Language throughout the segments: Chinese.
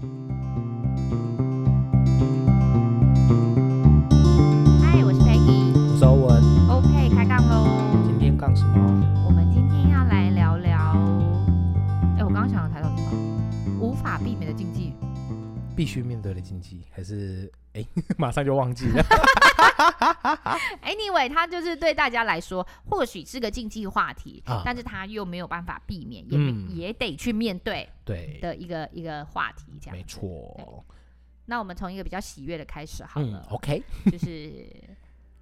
嗨，我必须面对的禁忌，还是 哎，马上就忘记了。Anyway，它就是对大家来说，或许是个禁忌话题，啊、但是他又没有办法避免，也、嗯、也得去面对，对。的一个一个话题，这样。没错。那我们从一个比较喜悦的开始好了、嗯、，OK，就是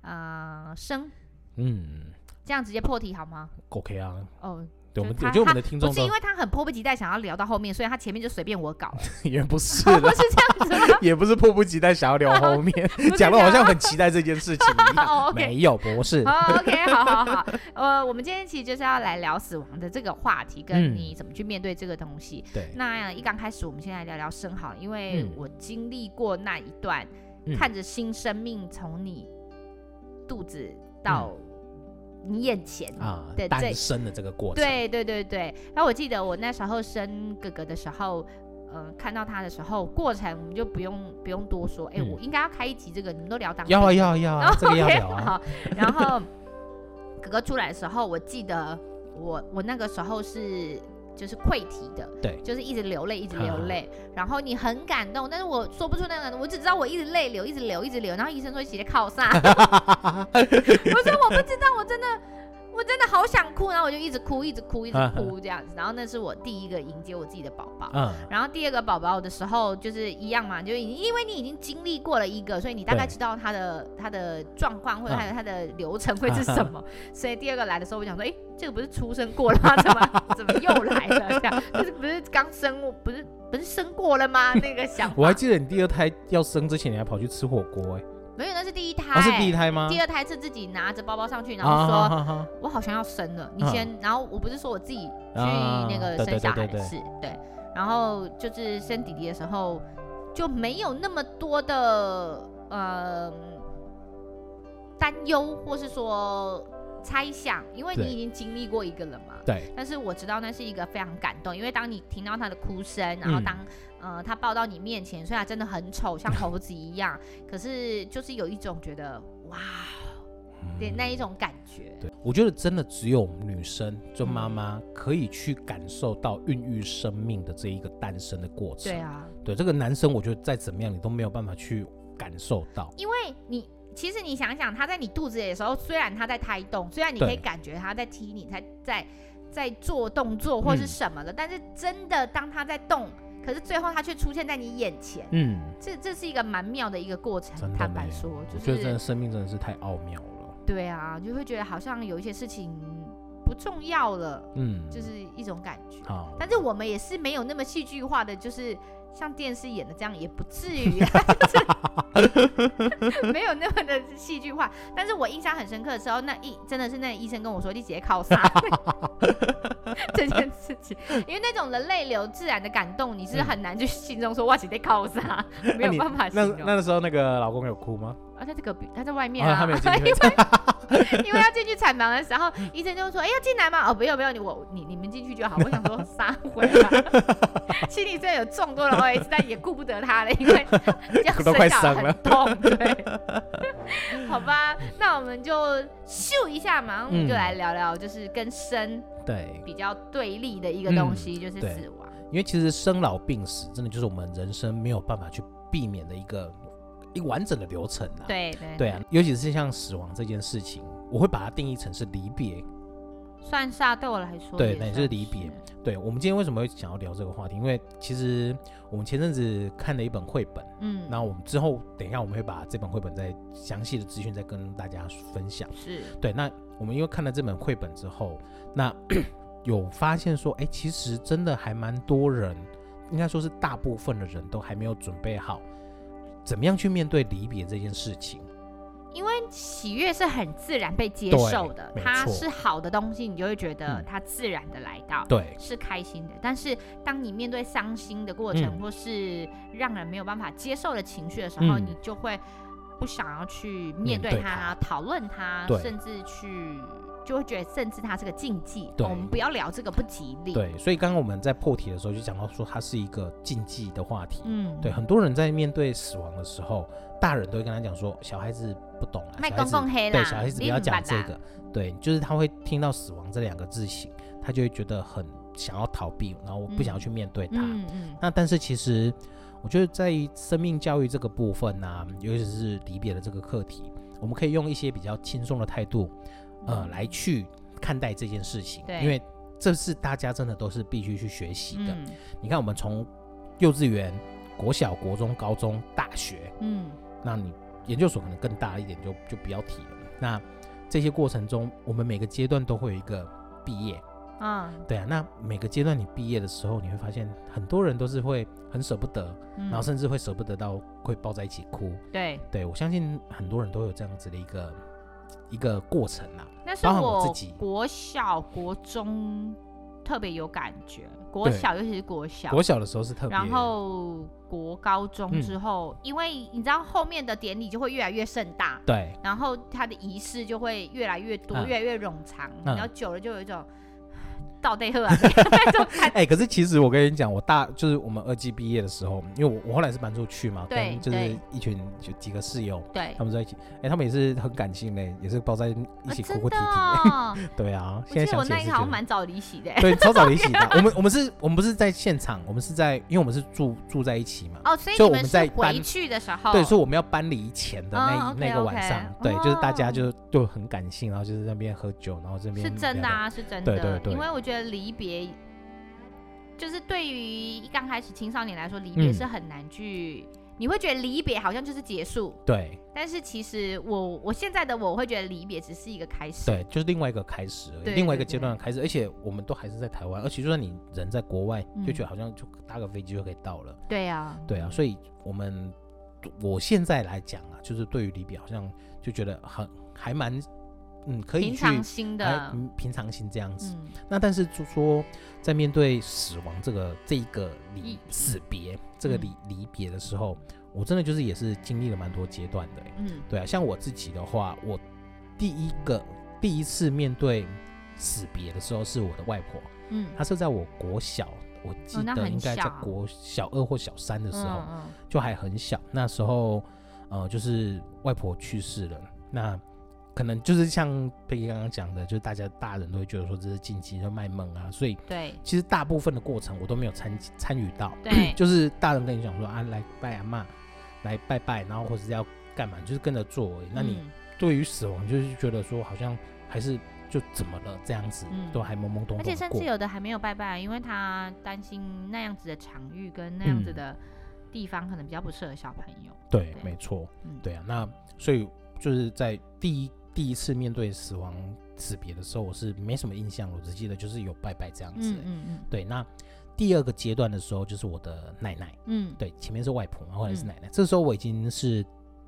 呃生，嗯，这样直接破题好吗？OK 啊，哦。对，我们我觉得我们的听众不是因为他很迫不及待想要聊到后面，所以他前面就随便我搞。也不是，不是这样子吗？也不是迫不及待想要聊后面，讲的好像很期待这件事情一样。没有，不是。OK，好好好。呃，我们今天其实就是要来聊死亡的这个话题，跟你怎么去面对这个东西。对。那一刚开始，我们先来聊聊生好，因为我经历过那一段，看着新生命从你肚子到。你眼前啊，对，诞生的这个过程，对对对对。然后我记得我那时候生哥哥的时候，呃，看到他的时候，过程我们就不用不用多说。哎，我应该要开一集这个，你们都聊当要啊要啊要啊，这个要聊啊。好，然后 哥哥出来的时候，我记得我我那个时候是就是溃堤的，对，就是一直流泪一直流泪。然后你很感动，但是我说不出那个，我只知道我一直泪流一直流一直流。然后医生说写的靠啥？我说我不知道，我真的。我真的好想哭，然后我就一直哭，一直哭，一直哭这样子。然后那是我第一个迎接我自己的宝宝。嗯。然后第二个宝宝的时候就是一样嘛，就已经因为你已经经历过了一个，所以你大概知道他的他的状况或者他的他的流程会是什么。所以第二个来的时候，我想说，哎，这个不是出生过了吗？怎么怎么又来了？这样就是不是刚生，不是不是生过了吗？那个想。我还记得你第二胎要生之前，你还跑去吃火锅哎。没有，那是第一胎。哦，是第一胎吗？第二胎是自己拿着包包上去，然后说：“我好像要生了，你先。”然后我不是说我自己去那个生小孩的事，对。然后就是生弟弟的时候，就没有那么多的呃担忧，或是说猜想，因为你已经经历过一个了嘛。对。但是我知道那是一个非常感动，因为当你听到他的哭声，然后当。呃，他抱到你面前，虽然真的很丑，像猴子一样，可是就是有一种觉得哇，对、嗯、那一种感觉。对，我觉得真的只有女生，就妈妈可以去感受到孕育生命的这一个诞生的过程。对啊，对这个男生，我觉得再怎么样，你都没有办法去感受到。因为你其实你想想，他在你肚子里的时候，虽然他在胎动，虽然你可以感觉他在踢你，在在在做动作或是什么的，嗯、但是真的当他在动。可是最后他却出现在你眼前，嗯，这这是一个蛮妙的一个过程。坦白说，就是我觉得真的生命真的是太奥妙了。对啊，就会觉得好像有一些事情不重要了，嗯，就是一种感觉。好，但是我们也是没有那么戏剧化的，就是。像电视演的这样也不至于 没有那么的戏剧化。但是我印象很深刻的时候，那医真的是那医生跟我说：“你直接靠啥？”这件事情，因为那种的泪流自然的感动，你是很难去心中说“哇，直接靠啥”，没有办法形容。那那个时候那个老公有哭吗？啊，在这个他在外面啊，因为因为要进去产房的时候，医生就说：“哎，要进来吗？”哦，不要不要，你我你你们进去就好。我想说撒回来，心里虽然有众多的 OS，但也顾不得他了，因为要生小孩很痛，对。好吧，那我们就秀一下嘛，我们就来聊聊，就是跟生对比较对立的一个东西，就是死亡。因为其实生老病死，真的就是我们人生没有办法去避免的一个。一个完整的流程啊，对对对啊，尤其是像死亡这件事情，我会把它定义成是离别，算是啊，对我来说，对，那也是离别。对，我们今天为什么会想要聊这个话题？因为其实我们前阵子看了一本绘本，嗯，那我们之后等一下我们会把这本绘本再详细的资讯再跟大家分享。是对，那我们因为看了这本绘本之后，那 有发现说，哎，其实真的还蛮多人，应该说是大部分的人都还没有准备好。怎么样去面对离别这件事情？因为喜悦是很自然被接受的，它是好的东西，你就会觉得它自然的来到，对，是开心的。但是当你面对伤心的过程，嗯、或是让人没有办法接受的情绪的时候，嗯、你就会不想要去面对它、讨论它，甚至去就会觉得甚至它是个禁忌。对，我们不要聊这个不吉利。对，所以刚刚我们在破题的时候就讲到说，它是一个禁忌的话题。嗯，对，很多人在面对死亡的时候，大人都会跟他讲说，小孩子不懂啊，小孩子对小孩子不要讲这个。对，就是他会听到死亡这两个字形，他就会觉得很想要逃避，然后我不想要去面对它。嗯嗯。那但是其实。我觉得在生命教育这个部分呢、啊，尤其是离别的这个课题，我们可以用一些比较轻松的态度，呃，来去看待这件事情。对，因为这是大家真的都是必须去学习的。嗯、你看，我们从幼稚园、国小、国中、高中、大学，嗯，那你研究所可能更大一点就，就就不要提了。那这些过程中，我们每个阶段都会有一个毕业。啊，对啊，那每个阶段你毕业的时候，你会发现很多人都是会很舍不得，嗯、然后甚至会舍不得到会抱在一起哭。对，对我相信很多人都有这样子的一个一个过程啊。那是我自己。国小、国中特别有感觉，国小尤其是国小，国小的时候是特别。然后国高中之后，嗯、因为你知道后面的典礼就会越来越盛大，对，然后它的仪式就会越来越多，嗯、越来越冗长，然后久了就有一种。到底喝啊？哎，可是其实我跟你讲，我大就是我们二季毕业的时候，因为我我后来是搬出去嘛，对，就是一群就几个室友，对，他们在一起，哎，他们也是很感性的，也是抱在一起哭哭啼啼。对啊，现在想起来是好像蛮早离席的，对，超早离席的。我们我们是我们不是在现场，我们是在，因为我们是住住在一起嘛。哦，所以我们在回去的时候，对，所以我们要搬离前的那那个晚上，对，就是大家就就很感性，然后就是那边喝酒，然后这边是真的啊，是真的，对对对，因为我觉得。离别，就是对于刚开始青少年来说，离别是很难去。嗯、你会觉得离别好像就是结束，对。但是其实我我现在的我会觉得离别只是一个开始，对，就是另外一个开始而已，另外一个阶段的开始。而且我们都还是在台湾，而且就算你人在国外，就觉得好像就搭个飞机就可以到了。对啊，对啊。所以我们我现在来讲啊，就是对于离别，好像就觉得很还蛮。嗯，可以去平常心的，平常心这样子。嗯、那但是就说，在面对死亡这个这一个离死别这个离离别的时候，我真的就是也是经历了蛮多阶段的。嗯，对啊，像我自己的话，我第一个第一次面对死别的时候是我的外婆。嗯，她是在我国小，我记得应该在国小二或小三的时候，哦、就还很小。那时候，呃，就是外婆去世了。那可能就是像佩奇刚刚讲的，就是大家大人都会觉得说这是禁忌，就卖萌啊，所以对，其实大部分的过程我都没有参参与到，对，就是大人跟你讲说啊，来拜阿妈，来拜拜，然后或者是要干嘛，就是跟着做而已。那你对于死亡就是觉得说好像还是就怎么了这样子，嗯、都还懵懵懂懂。而且甚至有的还没有拜拜，因为他担心那样子的场域跟那样子的地方可能比较不适合小朋友。嗯、对，对。没错，嗯、对啊，那所以就是在第一。第一次面对死亡死别的时候，我是没什么印象，我只记得就是有拜拜这样子。嗯嗯，嗯对，那第二个阶段的时候，就是我的奶奶。嗯，对，前面是外婆，然后来是奶奶。嗯、这时候我已经是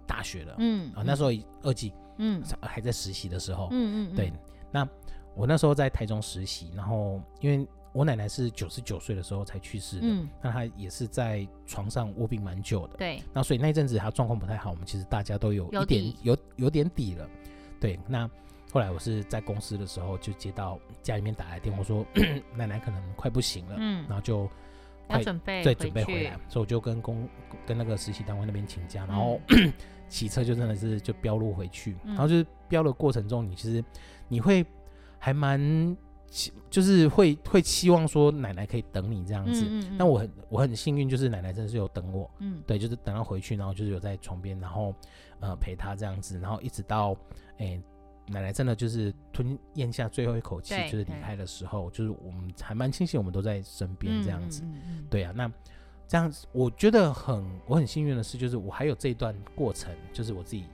大学了。嗯啊，那时候二季。嗯，还在实习的时候。嗯嗯，对，那我那时候在台中实习，然后因为。我奶奶是九十九岁的时候才去世的，嗯，那她也是在床上卧病蛮久的，对，那所以那阵子她状况不太好，我们其实大家都有一点有有，有点底了，对，那后来我是在公司的时候就接到家里面打来电话说 奶奶可能快不行了，嗯，然后就快准备对准备回来，所以我就跟公跟那个实习单位那边请假，然后 骑车就真的是就飙路回去，然后就是飙的过程中，你其实你会还蛮。就是会会期望说奶奶可以等你这样子，嗯嗯嗯，但我很我很幸运，就是奶奶真的是有等我，嗯，对，就是等她回去，然后就是有在床边，然后呃陪她这样子，然后一直到哎、欸、奶奶真的就是吞咽下最后一口气，就是离开的时候，就是我们还蛮庆幸我们都在身边这样子，对啊，那这样子我觉得很我很幸运的是，就是我还有这一段过程，就是我自己。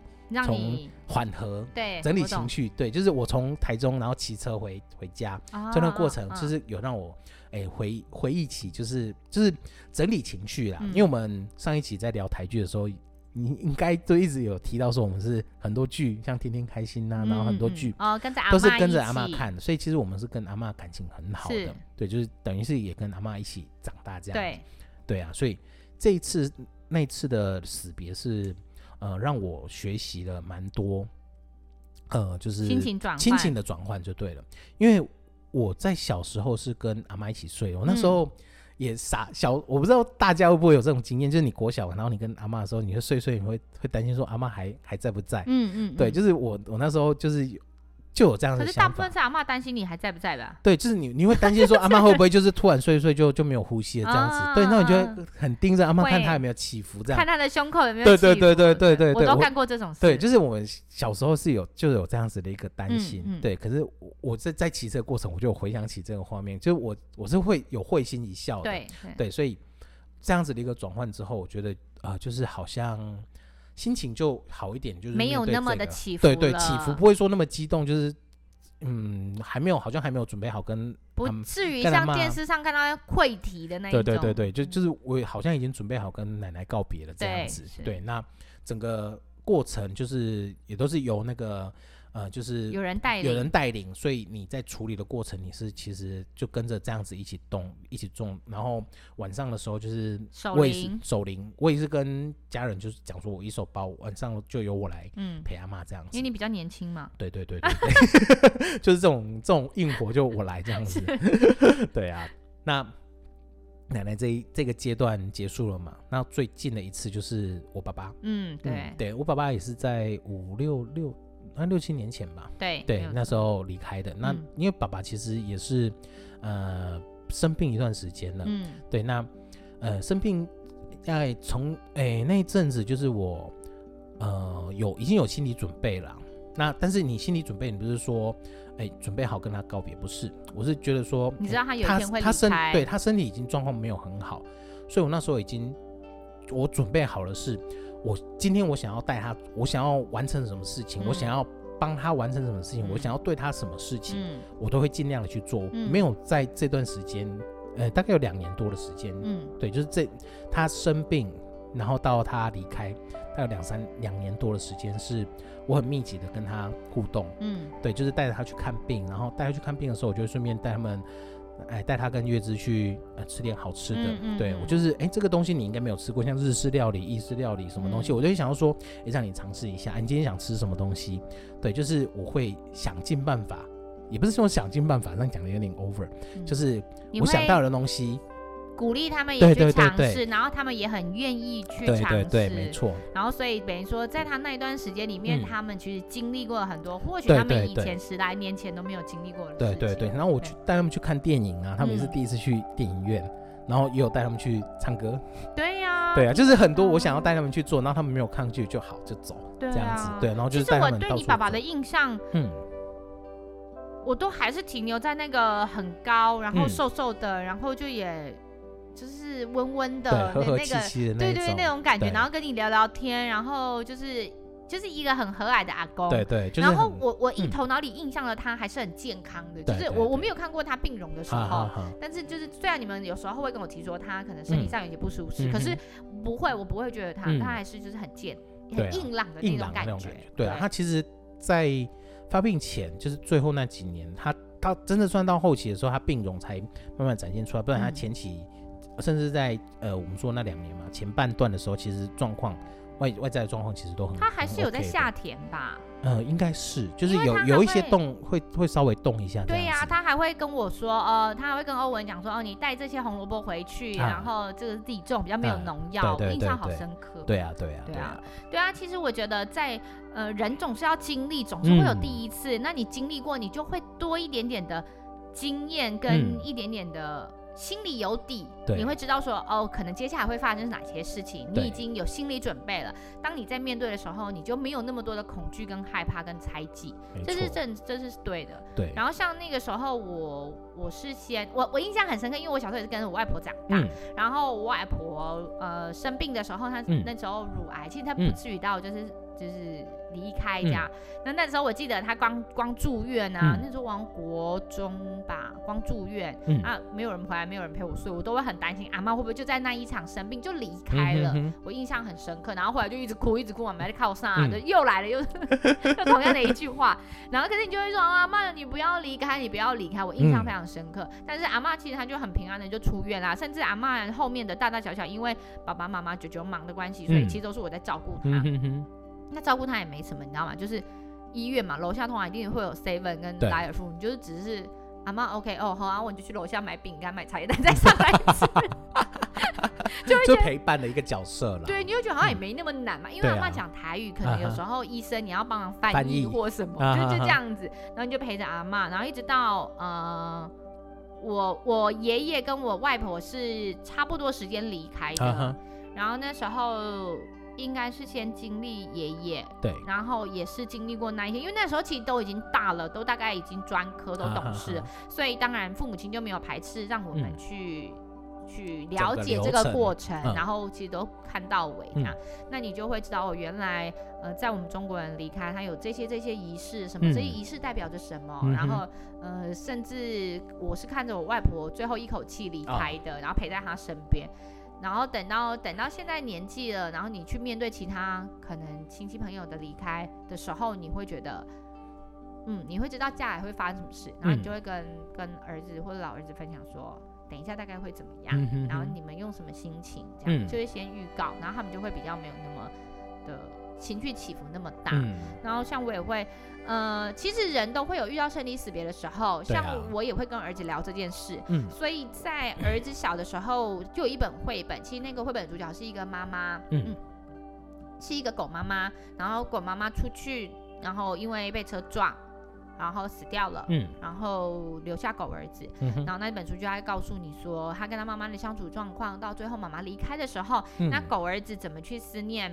从缓和，对，整理情绪，对，就是我从台中然后骑车回回家，这段过程就是有让我哎回回忆起，就是就是整理情绪啦。因为我们上一期在聊台剧的时候，你应该都一直有提到说我们是很多剧，像天天开心呐，然后很多剧哦，跟着都是跟着阿妈看的，所以其实我们是跟阿妈感情很好的，对，就是等于是也跟阿妈一起长大这样，对，对啊，所以这一次那一次的死别是。呃，让我学习了蛮多，呃，就是亲情转亲情的转换就对了。因为我在小时候是跟阿妈一起睡，我那时候也傻小，我不知道大家会不会有这种经验，就是你国小，然后你跟阿妈的时候，你会睡睡，你会会担心说阿妈还还在不在？嗯嗯，对，就是我我那时候就是。就有这样的可是大部分是阿嬷担心你还在不在吧？对，就是你你会担心说 阿嬷会不会就是突然睡一睡就就没有呼吸了这样子？啊、对，那你就会很盯着阿妈看她有没有起伏，这样看她的胸口有没有起伏？对对对对对对，我都干过这种事。对，就是我们小时候是有就有这样子的一个担心。对，可是我在在骑车的过程，我就回想起这个画面，就是我我是会有会心一笑的。对对，对，所以这样子的一个转换之后，我觉得啊、呃，就是好像。心情就好一点，就是、这个、没有那么的起伏，对对，起伏不会说那么激动，就是。嗯，还没有，好像还没有准备好跟，不至于像电视上看到溃堤的那种。对对对对，就就是我好像已经准备好跟奶奶告别了这样子。对，那整个过程就是也都是由那个。呃，就是有人带领，有人带领，所以你在处理的过程，你是其实就跟着这样子一起动，一起种。然后晚上的时候，就是我也是守灵，我也是跟家人就是讲说，我一手包，晚上就由我来陪阿妈这样子。因为你比较年轻嘛。对对对对对，就是这种这种硬活就我来这样子。对啊，那奶奶这一这个阶段结束了嘛？那最近的一次就是我爸爸。嗯，对，嗯、对我爸爸也是在五六六。那六七年前吧，对对，那时候离开的。嗯、那因为爸爸其实也是，呃，生病一段时间了。嗯，对，那呃生病大概从哎那一阵子，就是我呃有已经有心理准备了。那但是你心理准备，你不是说哎准备好跟他告别？不是，我是觉得说，你知道他有一天会离开，他身对他身体已经状况没有很好，所以我那时候已经我准备好了是。我今天我想要带他，我想要完成什么事情，嗯、我想要帮他完成什么事情，嗯、我想要对他什么事情，嗯、我都会尽量的去做。嗯、没有在这段时间，呃，大概有两年多的时间，嗯，对，就是这他生病，然后到他离开，大概有两三两年多的时间，是我很密集的跟他互动，嗯，对，就是带着他去看病，然后带他去看病的时候，我就会顺便带他们。哎，带他跟月枝去呃吃点好吃的，嗯嗯、对我就是哎，这个东西你应该没有吃过，像日式料理、意式料理什么东西，嗯、我就会想要说，哎，让你尝试一下。你今天想吃什么东西？对，就是我会想尽办法，也不是说想尽办法，这样讲的有点 over，、嗯、就是我想到的东西。鼓励他们也去尝试，然后他们也很愿意去尝试，对对对，没错。然后所以等于说，在他那一段时间里面，他们其实经历过了很多，或许他们以前十来年前都没有经历过的。对对对。然后我去带他们去看电影啊，他们也是第一次去电影院，然后也有带他们去唱歌。对呀。对啊，就是很多我想要带他们去做，然后他们没有抗拒就好就走，这样子。对，然后就是带他们到。其实我对你爸爸的印象，嗯，我都还是停留在那个很高，然后瘦瘦的，然后就也。就是温温的那个，对对那种感觉，然后跟你聊聊天，然后就是就是一个很和蔼的阿公，对对。然后我我一头脑里印象了他还是很健康的，就是我我没有看过他病容的时候，但是就是虽然你们有时候会跟我提说他可能身体上有些不舒适，可是不会，我不会觉得他他还是就是很健很硬朗的那种感觉。对啊，他其实，在发病前就是最后那几年，他他真的算到后期的时候，他病容才慢慢展现出来，不然他前期。甚至在呃，我们说那两年嘛，前半段的时候，其实状况外外在的状况其实都很。他还是有在下田吧？呃，应该是，就是有有一些动会会稍微动一下。对呀，他还会跟我说，呃，他还会跟欧文讲说，哦，你带这些红萝卜回去，然后这个自己种比较没有农药，印象好深刻。对啊，对啊，对啊，对啊。其实我觉得在呃，人总是要经历，总是会有第一次。那你经历过，你就会多一点点的经验跟一点点的。心里有底，你会知道说哦，可能接下来会发生哪些事情，你已经有心理准备了。当你在面对的时候，你就没有那么多的恐惧、跟害怕、跟猜忌，这是正，这是对的。对。然后像那个时候我，我我是先我我印象很深刻，因为我小时候也是跟着我外婆长大。嗯、然后我外婆呃生病的时候，她那时候乳癌，嗯、其实她不至于到就是就是。离开这样，那那时候我记得他光光住院啊，那时候王国中吧，光住院啊，没有人回来，没有人陪我睡，我都会很担心阿妈会不会就在那一场生病就离开了，我印象很深刻。然后后来就一直哭，一直哭，我们还在靠上啊，就又来了，又又同样的一句话。然后可是你就会说阿妈，你不要离开，你不要离开，我印象非常深刻。但是阿妈其实她就很平安的就出院啦，甚至阿妈后面的大大小小，因为爸爸妈妈舅舅忙的关系，所以其实都是我在照顾她。那照顾他也没什么，你知道吗？就是医院嘛，楼下通常一定会有 seven 跟莱尔富，你就是只是阿妈 OK 哦好啊，我就去楼下买饼干、买茶叶蛋再上来吃。就陪伴的一个角色了。对，你会觉得好像也没那么难嘛，嗯、因为阿妈讲台语，啊、可能有时候医生你要帮忙翻译或什么，就就这样子，然后你就陪着阿妈，然后一直到呃，我我爷爷跟我外婆是差不多时间离开的，啊、然后那时候应该是先经历爷爷，对，然后也是经历过那一天，因为那时候其实都已经大了，都大概已经专科都懂事，啊、所以当然父母亲就没有排斥让我们去。嗯。去了解这个过程，程然后其实都看到尾，那、嗯、那你就会知道，哦，原来呃，在我们中国人离开，他有这些这些仪式，什么、嗯、这些仪式代表着什么，嗯、然后呃，甚至我是看着我外婆最后一口气离开的，哦、然后陪在她身边，然后等到等到现在年纪了，然后你去面对其他可能亲戚朋友的离开的时候，你会觉得，嗯，你会知道将来会发生什么事，然后你就会跟、嗯、跟儿子或者老儿子分享说。等一下大概会怎么样？嗯、哼哼然后你们用什么心情？这样、嗯、就会先预告，然后他们就会比较没有那么的情绪起伏那么大。嗯、然后像我也会，呃，其实人都会有遇到生离死别的时候，像我也会跟儿子聊这件事。嗯、所以在儿子小的时候，就有一本绘本，其实那个绘本主角是一个妈妈，嗯，嗯，是一个狗妈妈，然后狗妈妈出去，然后因为被车撞。然后死掉了，嗯，然后留下狗儿子，嗯、然后那本书就在告诉你说，他跟他妈妈的相处状况，到最后妈妈离开的时候，嗯、那狗儿子怎么去思念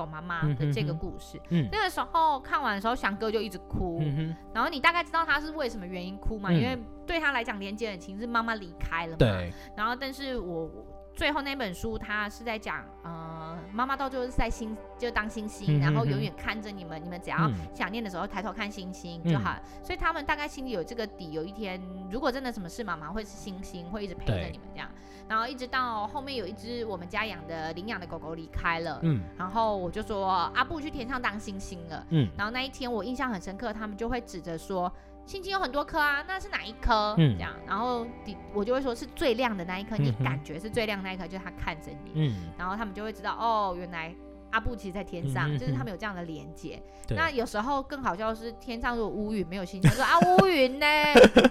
狗妈妈的这个故事。嗯，那个时候看完的时候，翔哥就一直哭，嗯、然后你大概知道他是为什么原因哭嘛？嗯、因为对他来讲，连接很情是妈妈离开了嘛。对。然后，但是我。最后那本书，他是在讲，呃，妈妈到最后是在星，就当星星，然后永远看着你们，你们只要想念的时候抬头看星星就好。嗯、所以他们大概心里有这个底，有一天如果真的什么事，妈妈会是星星，会一直陪着你们这样。然后一直到后面有一只我们家养的领养的狗狗离开了，嗯，然后我就说阿布去天上当星星了，嗯，然后那一天我印象很深刻，他们就会指着说。星星有很多颗啊，那是哪一颗？嗯，这样，然后我就会说是最亮的那一颗，嗯、你感觉是最亮的那一颗，就是他看着你，嗯，然后他们就会知道，哦，原来阿布其实在天上，嗯、就是他们有这样的连接。那有时候更好笑的是，天上如果乌云没有星星，他说啊 乌云呢？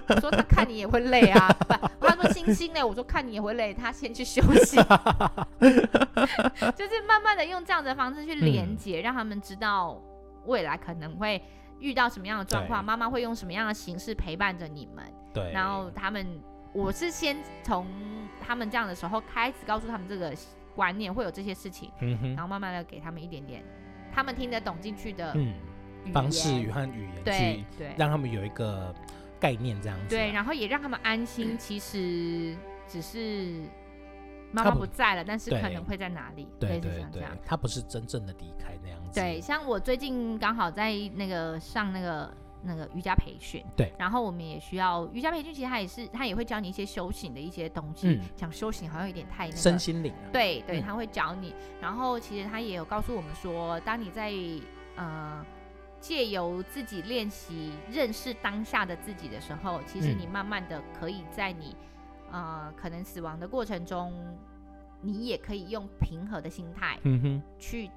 我说他看你也会累啊，不，他说星星呢？我说看你也会累，他先去休息。就是慢慢的用这样的方式去连接，嗯、让他们知道未来可能会。遇到什么样的状况，妈妈会用什么样的形式陪伴着你们？对，然后他们，我是先从他们这样的时候开始告诉他们这个观念，会有这些事情，嗯、哼。然后慢慢的给他们一点点他们听得懂进去的方式与和语言，对对，让他们有一个概念这样子，对，然后也让他们安心，其实只是。妈妈不在了，但是可能会在哪里？对对对，他不是真正的离开那样子。对，像我最近刚好在那个上那个那个瑜伽培训，对，然后我们也需要瑜伽培训，其实他也是他也会教你一些修行的一些东西。讲修行好像有点太那个身心灵。对对，他会教你。然后其实他也有告诉我们说，当你在呃借由自己练习认识当下的自己的时候，其实你慢慢的可以在你。呃，可能死亡的过程中，你也可以用平和的心态，嗯哼，去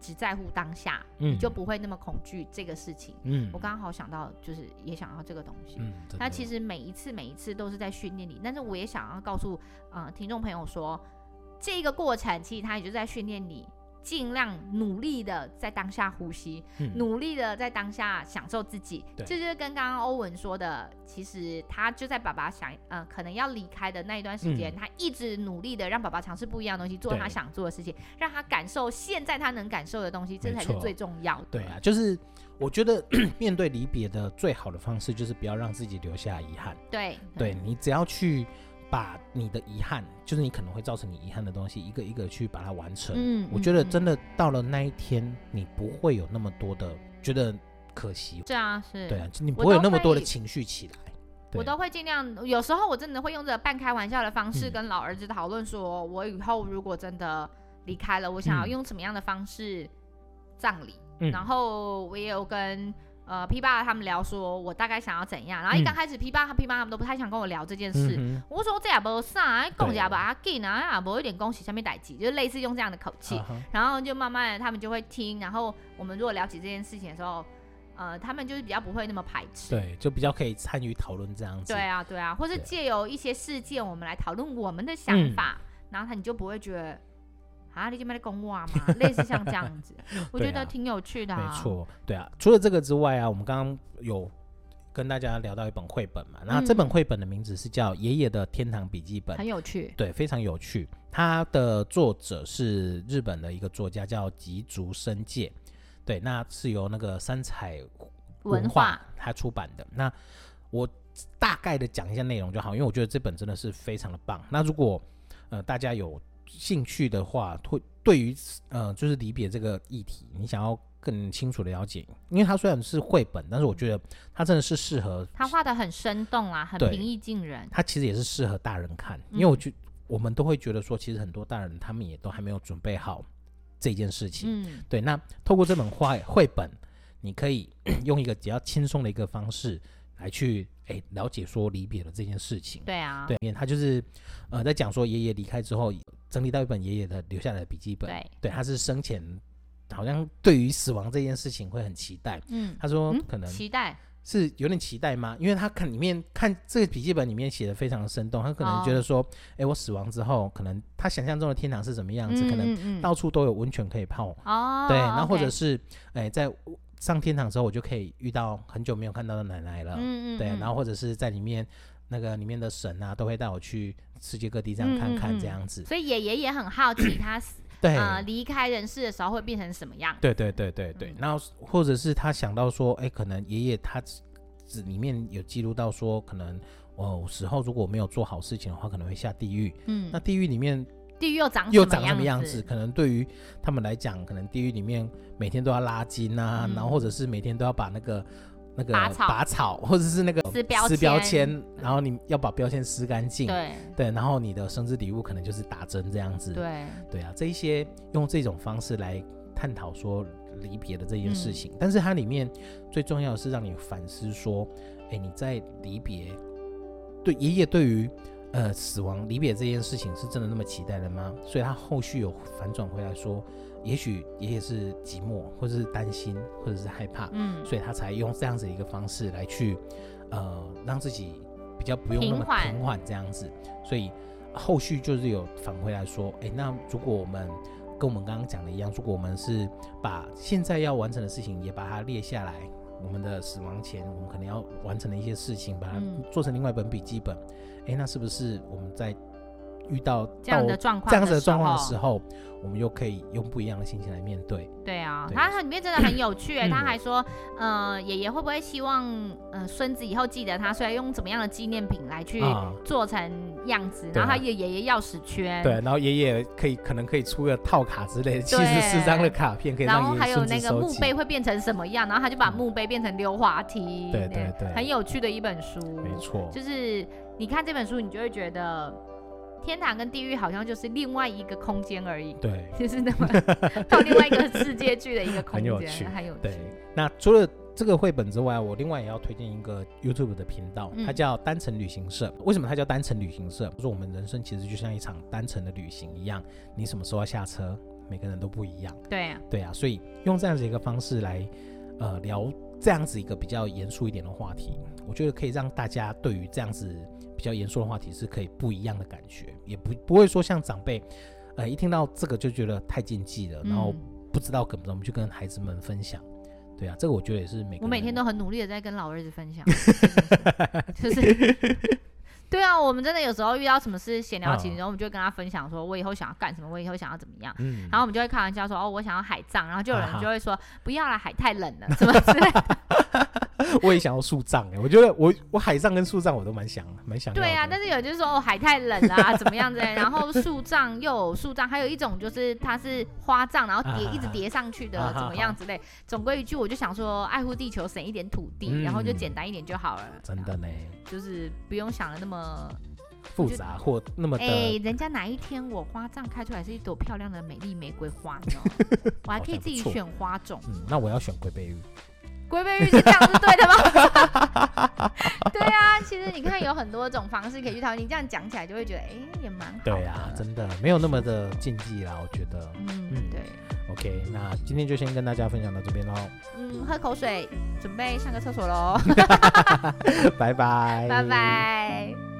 只在乎当下，嗯，你就不会那么恐惧这个事情。嗯，我刚好想到，就是也想要这个东西。嗯，那其实每一次每一次都是在训练你，但是我也想要告诉呃听众朋友说，这个过程其实它也就在训练你。尽量努力的在当下呼吸，嗯、努力的在当下享受自己。这就是跟刚刚欧文说的，其实他就在爸爸想，呃，可能要离开的那一段时间，嗯、他一直努力的让爸爸尝试不一样的东西，做他想做的事情，让他感受现在他能感受的东西，这才是最重要的。对啊，就是我觉得 面对离别的最好的方式，就是不要让自己留下遗憾。对，对，对你只要去。把你的遗憾，就是你可能会造成你遗憾的东西，一个一个去把它完成。嗯，我觉得真的到了那一天，你不会有那么多的觉得可惜。是啊，是。对啊，你不会有那么多的情绪起来。我都会尽量，有时候我真的会用着半开玩笑的方式跟老儿子讨论，说我以后如果真的离开了，我想要用什么样的方式葬礼。嗯，然后我也有跟。呃，P 爸他们聊说，我大概想要怎样？然后一刚开始，P 爸和 P 妈他们都不太想跟我聊这件事。我说这也不啥，讲起来不啊紧啊，也不一点恭喜下面代志，就类似用这样的口气。Uh. 然后就慢慢的他们就会听。然后我们如果聊起这件事情的时候，呃，他们就是比较不会那么排斥，对，就比较可以参与讨论这样子。对啊，对啊，或是借由一些事件，我们来讨论我们的想法，然后他你就不会觉得啊，你这边在讲话嘛？类似像这样子，我觉得挺有趣的。没错，对啊。除了这个之外啊，我们刚刚有跟大家聊到一本绘本嘛，那这本绘本的名字是叫《爷爷的天堂笔记本》，很有趣，对，非常有趣。它的作者是日本的一个作家，叫吉竹伸介。对，那是由那个三彩文化他出版的。那我大概的讲一下内容就好，因为我觉得这本真的是非常的棒。那如果呃大家有兴趣的话，会对于呃就是离别这个议题，你想要更清楚的了解，因为它虽然是绘本，但是我觉得它真的是适合。它画的很生动啊，很平易近人。它其实也是适合大人看，因为我觉得我们都会觉得说，其实很多大人他们也都还没有准备好。这件事情，嗯，对，那透过这本画绘本，你可以 用一个比较轻松的一个方式来去诶了解说离别的这件事情。对啊，对，他就是呃在讲说爷爷离开之后，整理到一本爷爷的留下来的笔记本。对，对，他是生前好像对于死亡这件事情会很期待。嗯，他说可能、嗯、期待。是有点期待吗？因为他看里面看这个笔记本里面写的非常的生动，他可能觉得说，哎、oh. 欸，我死亡之后，可能他想象中的天堂是什么样子？可能到处都有温泉可以泡。哦、oh,，对，然后或者是，哎、在上天堂之后，我就可以遇到很久没有看到的奶奶了。嗯嗯，嗯，对，然后或者是在里面那个里面的神啊，都会带我去世界各地这样看看这样子。嗯嗯嗯，所以爷爷也很好奇他死。对，啊，离开人世的时候会变成什么样？对对对对对，嗯。然后或者是他想到说，哎，可能爷爷他纸里面有记录到说，可能哦死后如果没有做好事情的话，可能会下地狱。嗯，那地狱里面，地狱又长又长什么样子？可能对于他们来讲，可能地狱里面每天都要拉筋啊，嗯，然后或者是每天都要把那个。那个拔草，拔草，或者是那个撕标撕标签，然后你要把标签撕干净。对。对，然后你的生日礼物可能就是打针这样子。对。对啊，这一些用这种方式来探讨说离别的这件事情，嗯，但是它里面最重要的是让你反思说，哎，你在离别，对爷爷对于呃死亡离别这件事情是真的那么期待的吗？所以他后续有反转回来说。也许爷爷是寂寞，或者是担心，或者是害怕，嗯，所以他才用这样子一个方式来去，呃，让自己比较不用那么平缓这样子。所以后续就是有返回来说，哎、欸，那如果我们跟我们刚刚讲的一样，如果我们是把现在要完成的事情也把它列下来，我们的死亡前我们可能要完成的一些事情，把它做成另外一本笔记本，哎、那是不是我们在？遇到这样的状况，这样子的状况的时候，我们又可以用不一样的心情来面对。对啊，他里面真的很有趣、欸。他还说，呃，爷爷会不会希望，呃，孙子以后记得他，所以用怎么样的纪念品来去做成样子？然后他爷爷爷钥匙圈，对，然后爷爷可以可能可以出个套卡之类的，七十四张的卡片可以让爷爷。然后还有那个墓碑会变成什么样？然后他就把墓碑变成溜滑梯。对对对，很有趣的一本书。没错，就是你看这本书，你就会觉得。天堂跟地狱好像就是另外一个空间而已，对，就是那么到另外一个世界去的一个空间，很有趣，很有趣。对，那除了这个绘本之外，我另外也要推荐一个 YouTube 的频道，它叫单程旅行社。为什么它叫单程旅行社？就是我们人生其实就像一场单程的旅行一样，你什么时候要下车，每个人都不一样。对啊，对啊，所以用这样子一个方式来，呃，聊这样子一个比较严肃一点的话题，我觉得可以让大家对于这样子。比较严肃的话题是可以不一样的感觉，也不不会说像长辈，呃，一听到这个就觉得太禁忌了，嗯、然后不知道怎么怎么去跟孩子们分享。对啊，这个我觉得也是每个。我每天都很努力的在跟老儿子分享，就是，对啊，我们真的有时候遇到什么事闲聊起，然后我们就会跟他分享，说我以后想要干什么，我以后想要怎么样，嗯，然后我们就会开玩笑说，哦，我想要海葬，然后就有人就会说，不要了，海太冷了，什么之类的。我也想要树葬哎，我觉得我我海上跟树葬我都蛮想蛮想。对啊，但是有就是说哦，海太冷啊，怎么样子？然后树葬又有树葬，还有一种就是它是花葬，然后叠一直叠上去的，怎么样之类。总归一句，我就想说，爱护地球，省一点土地，嗯，然后就简单一点就好了。真的呢，就是不用想的那么复杂或那么。哎，欸，人家哪一天我花葬开出来是一朵漂亮的美丽玫瑰花呢？我还可以自己选花种。嗯，那我要选龟背芋。龟背芋是这样是对的吗？对啊，其实你看有很多种方式可以去讨论，你这样讲起来就会觉得，哎、欸，也蛮好。对啊，真的没有那么的禁忌啦，我觉得。嗯嗯，对。OK，那今天就先跟大家分享到这边喽。嗯，喝口水，准备上个厕所喽。拜拜。拜拜。